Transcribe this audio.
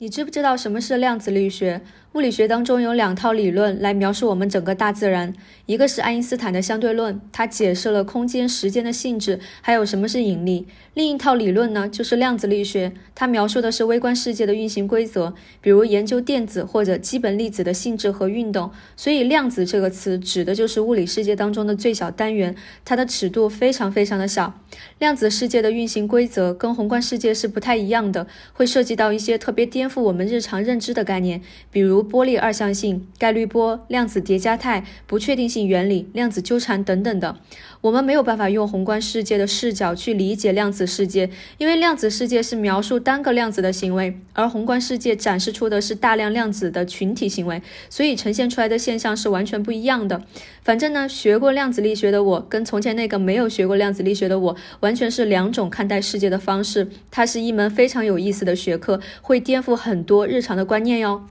你知不知道什么是量子力学？物理学当中有两套理论来描述我们整个大自然，一个是爱因斯坦的相对论，它解释了空间、时间的性质，还有什么是引力；另一套理论呢，就是量子力学，它描述的是微观世界的运行规则，比如研究电子或者基本粒子的性质和运动。所以，量子这个词指的就是物理世界当中的最小单元，它的尺度非常非常的小。量子世界的运行规则跟宏观世界是不太一样的，会涉及到一些特别颠。颠覆我们日常认知的概念，比如波粒二象性、概率波、量子叠加态、不确定性原理、量子纠缠等等的。我们没有办法用宏观世界的视角去理解量子世界，因为量子世界是描述单个量子的行为，而宏观世界展示出的是大量量子的群体行为，所以呈现出来的现象是完全不一样的。反正呢，学过量子力学的我，跟从前那个没有学过量子力学的我，完全是两种看待世界的方式。它是一门非常有意思的学科，会颠覆很多日常的观念哟。